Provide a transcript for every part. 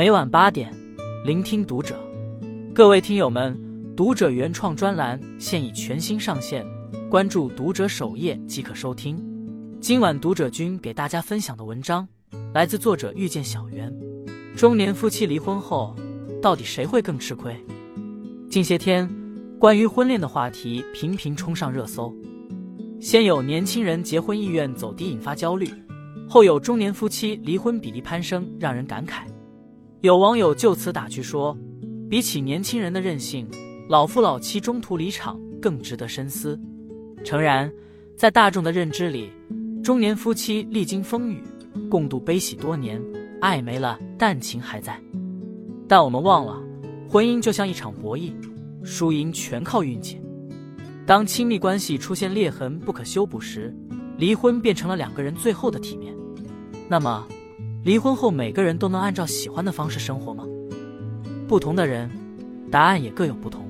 每晚八点，聆听读者。各位听友们，读者原创专栏现已全新上线，关注读者首页即可收听。今晚读者君给大家分享的文章来自作者遇见小圆。中年夫妻离婚后，到底谁会更吃亏？近些天，关于婚恋的话题频频冲上热搜。先有年轻人结婚意愿走低引发焦虑，后有中年夫妻离婚比例攀升让人感慨。有网友就此打趣说：“比起年轻人的任性，老夫老妻中途离场更值得深思。”诚然，在大众的认知里，中年夫妻历经风雨，共度悲喜多年，爱没了，但情还在。但我们忘了，婚姻就像一场博弈，输赢全靠运气。当亲密关系出现裂痕不可修补时，离婚变成了两个人最后的体面。那么，离婚后每个人都能按照喜欢的方式生活吗？不同的人，答案也各有不同。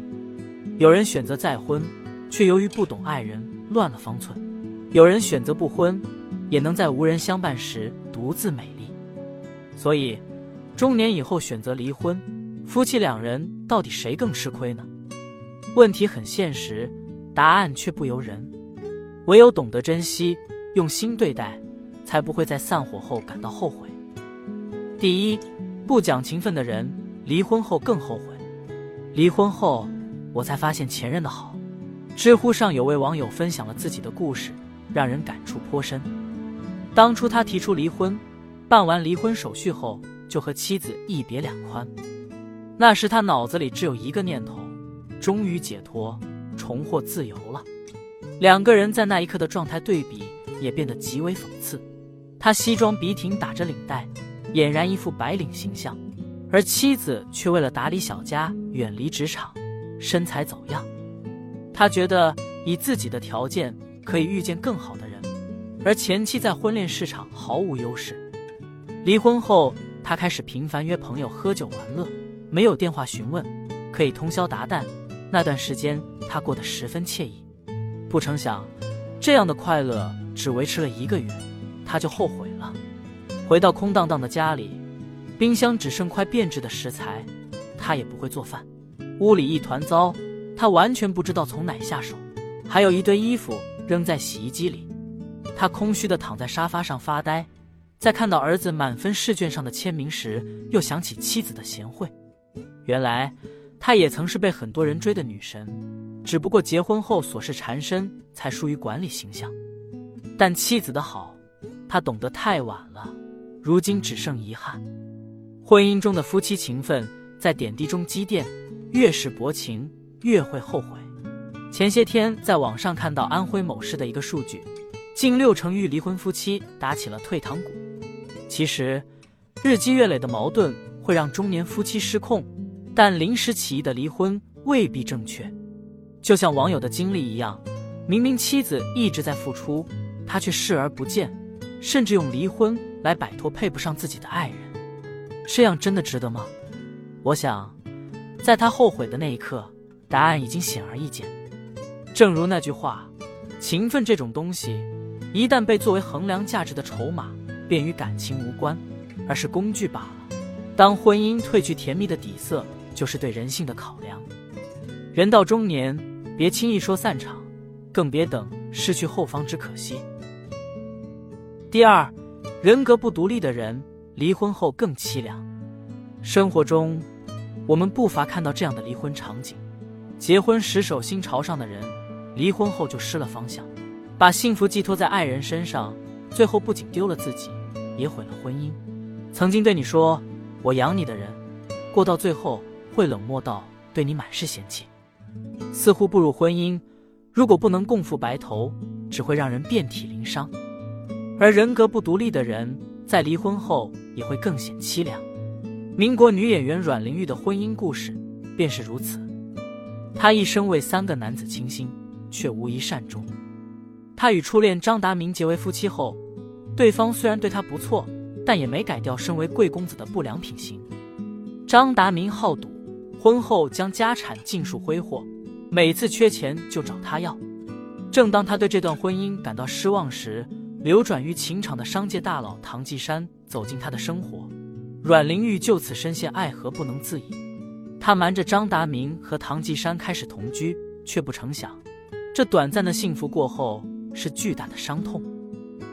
有人选择再婚，却由于不懂爱人乱了方寸；有人选择不婚，也能在无人相伴时独自美丽。所以，中年以后选择离婚，夫妻两人到底谁更吃亏呢？问题很现实。答案却不由人，唯有懂得珍惜，用心对待，才不会在散伙后感到后悔。第一，不讲情分的人，离婚后更后悔。离婚后，我才发现前任的好。知乎上有位网友分享了自己的故事，让人感触颇深。当初他提出离婚，办完离婚手续后，就和妻子一别两宽。那时他脑子里只有一个念头：终于解脱。重获自由了，两个人在那一刻的状态对比也变得极为讽刺。他西装笔挺，打着领带，俨然一副白领形象；而妻子却为了打理小家，远离职场，身材走样。他觉得以自己的条件可以遇见更好的人，而前妻在婚恋市场毫无优势。离婚后，他开始频繁约朋友喝酒玩乐，没有电话询问，可以通宵达旦。那段时间。他过得十分惬意，不成想，这样的快乐只维持了一个月，他就后悔。回到空荡荡的家里，冰箱只剩块变质的食材，他也不会做饭，屋里一团糟，他完全不知道从哪下手。还有一堆衣服扔在洗衣机里，他空虚的躺在沙发上发呆。在看到儿子满分试卷上的签名时，又想起妻子的贤惠。原来，他也曾是被很多人追的女神。只不过结婚后琐事缠身，才疏于管理形象。但妻子的好，他懂得太晚了，如今只剩遗憾。婚姻中的夫妻情分在点滴中积淀，越是薄情，越会后悔。前些天在网上看到安徽某市的一个数据，近六成欲离婚夫妻打起了退堂鼓。其实，日积月累的矛盾会让中年夫妻失控，但临时起意的离婚未必正确。就像网友的经历一样，明明妻子一直在付出，他却视而不见，甚至用离婚来摆脱配不上自己的爱人，这样真的值得吗？我想，在他后悔的那一刻，答案已经显而易见。正如那句话：“情分这种东西，一旦被作为衡量价值的筹码，便与感情无关，而是工具罢了。当婚姻褪去甜蜜的底色，就是对人性的考量。人到中年。”别轻易说散场，更别等失去后方之可惜。第二，人格不独立的人离婚后更凄凉。生活中，我们不乏看到这样的离婚场景：结婚时手心朝上的人，离婚后就失了方向，把幸福寄托在爱人身上，最后不仅丢了自己，也毁了婚姻。曾经对你说“我养你”的人，过到最后会冷漠到对你满是嫌弃。似乎步入婚姻，如果不能共赴白头，只会让人遍体鳞伤；而人格不独立的人，在离婚后也会更显凄凉。民国女演员阮玲玉的婚姻故事便是如此。她一生为三个男子倾心，却无一善终。她与初恋张达明结为夫妻后，对方虽然对她不错，但也没改掉身为贵公子的不良品行。张达明好赌，婚后将家产尽数挥霍。每次缺钱就找他要。正当他对这段婚姻感到失望时，流转于情场的商界大佬唐季山走进他的生活。阮玲玉就此深陷爱河不能自已。她瞒着张达明和唐季山开始同居，却不成想，这短暂的幸福过后是巨大的伤痛。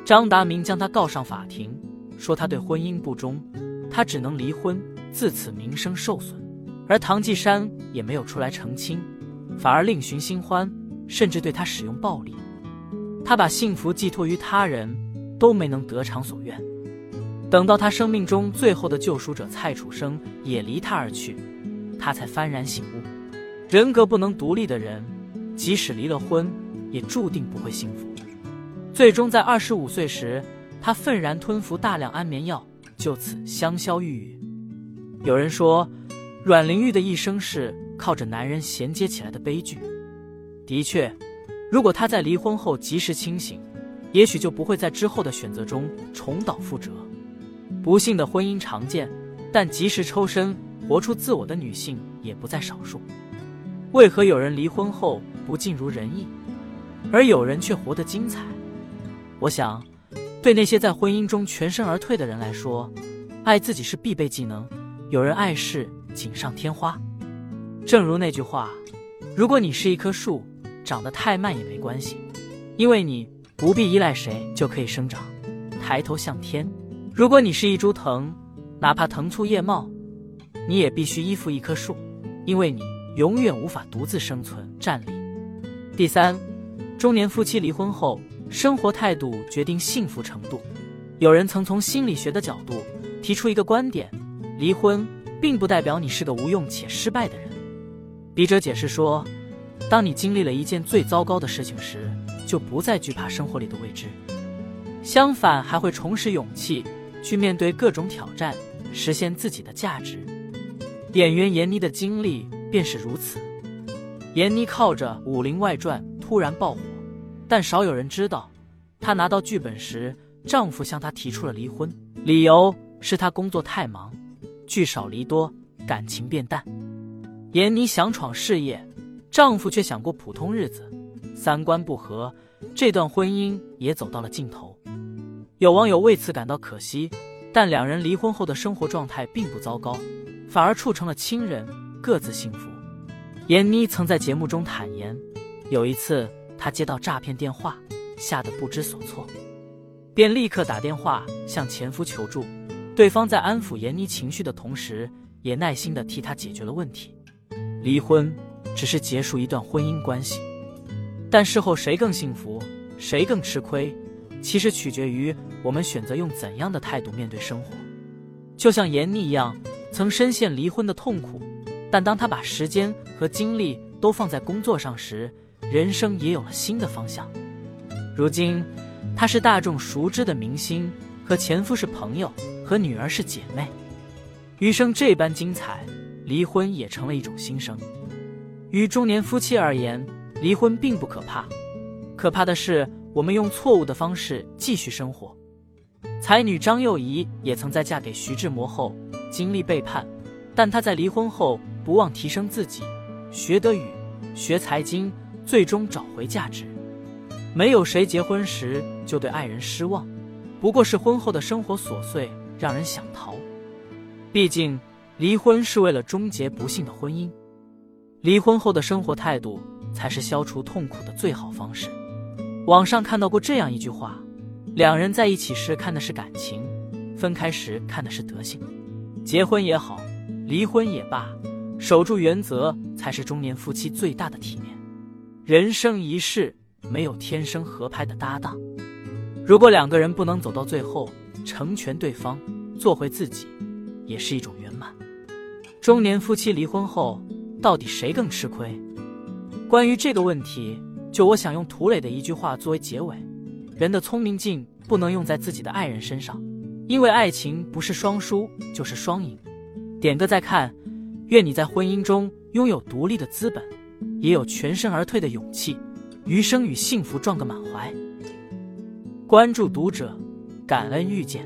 张达明将她告上法庭，说她对婚姻不忠，她只能离婚，自此名声受损。而唐季山也没有出来澄清，反而另寻新欢，甚至对她使用暴力。他把幸福寄托于他人，都没能得偿所愿。等到他生命中最后的救赎者蔡楚生也离他而去，他才幡然醒悟：人格不能独立的人，即使离了婚，也注定不会幸福。最终在二十五岁时，他愤然吞服大量安眠药，就此香消玉殒。有人说，阮玲玉的一生是靠着男人衔接起来的悲剧。的确。如果他在离婚后及时清醒，也许就不会在之后的选择中重蹈覆辙。不幸的婚姻常见，但及时抽身、活出自我的女性也不在少数。为何有人离婚后不尽如人意，而有人却活得精彩？我想，对那些在婚姻中全身而退的人来说，爱自己是必备技能。有人爱是锦上添花。正如那句话：“如果你是一棵树。”长得太慢也没关系，因为你不必依赖谁就可以生长，抬头向天。如果你是一株藤，哪怕藤粗叶茂，你也必须依附一棵树，因为你永远无法独自生存站立。第三，中年夫妻离婚后，生活态度决定幸福程度。有人曾从心理学的角度提出一个观点：离婚并不代表你是个无用且失败的人。笔者解释说。当你经历了一件最糟糕的事情时，就不再惧怕生活里的未知，相反还会重拾勇气去面对各种挑战，实现自己的价值。演员闫妮的经历便是如此。闫妮靠着《武林外传》突然爆火，但少有人知道，她拿到剧本时，丈夫向她提出了离婚，理由是她工作太忙，聚少离多，感情变淡。闫妮想闯事业。丈夫却想过普通日子，三观不合，这段婚姻也走到了尽头。有网友为此感到可惜，但两人离婚后的生活状态并不糟糕，反而处成了亲人，各自幸福。闫妮曾在节目中坦言，有一次她接到诈骗电话，吓得不知所措，便立刻打电话向前夫求助。对方在安抚闫妮情绪的同时，也耐心地替她解决了问题。离婚。只是结束一段婚姻关系，但事后谁更幸福，谁更吃亏，其实取决于我们选择用怎样的态度面对生活。就像闫妮一样，曾深陷离婚的痛苦，但当她把时间和精力都放在工作上时，人生也有了新的方向。如今，她是大众熟知的明星，和前夫是朋友，和女儿是姐妹，余生这般精彩，离婚也成了一种新生。于中年夫妻而言，离婚并不可怕，可怕的是我们用错误的方式继续生活。才女张幼仪也曾在嫁给徐志摩后经历背叛，但她在离婚后不忘提升自己，学德语，学财经，最终找回价值。没有谁结婚时就对爱人失望，不过是婚后的生活琐碎让人想逃。毕竟，离婚是为了终结不幸的婚姻。离婚后的生活态度才是消除痛苦的最好方式。网上看到过这样一句话：两人在一起时看的是感情，分开时看的是德行。结婚也好，离婚也罢，守住原则才是中年夫妻最大的体面。人生一世，没有天生合拍的搭档。如果两个人不能走到最后，成全对方，做回自己，也是一种圆满。中年夫妻离婚后。到底谁更吃亏？关于这个问题，就我想用涂磊的一句话作为结尾：人的聪明劲不能用在自己的爱人身上，因为爱情不是双输就是双赢。点个再看，愿你在婚姻中拥有独立的资本，也有全身而退的勇气，余生与幸福撞个满怀。关注读者，感恩遇见。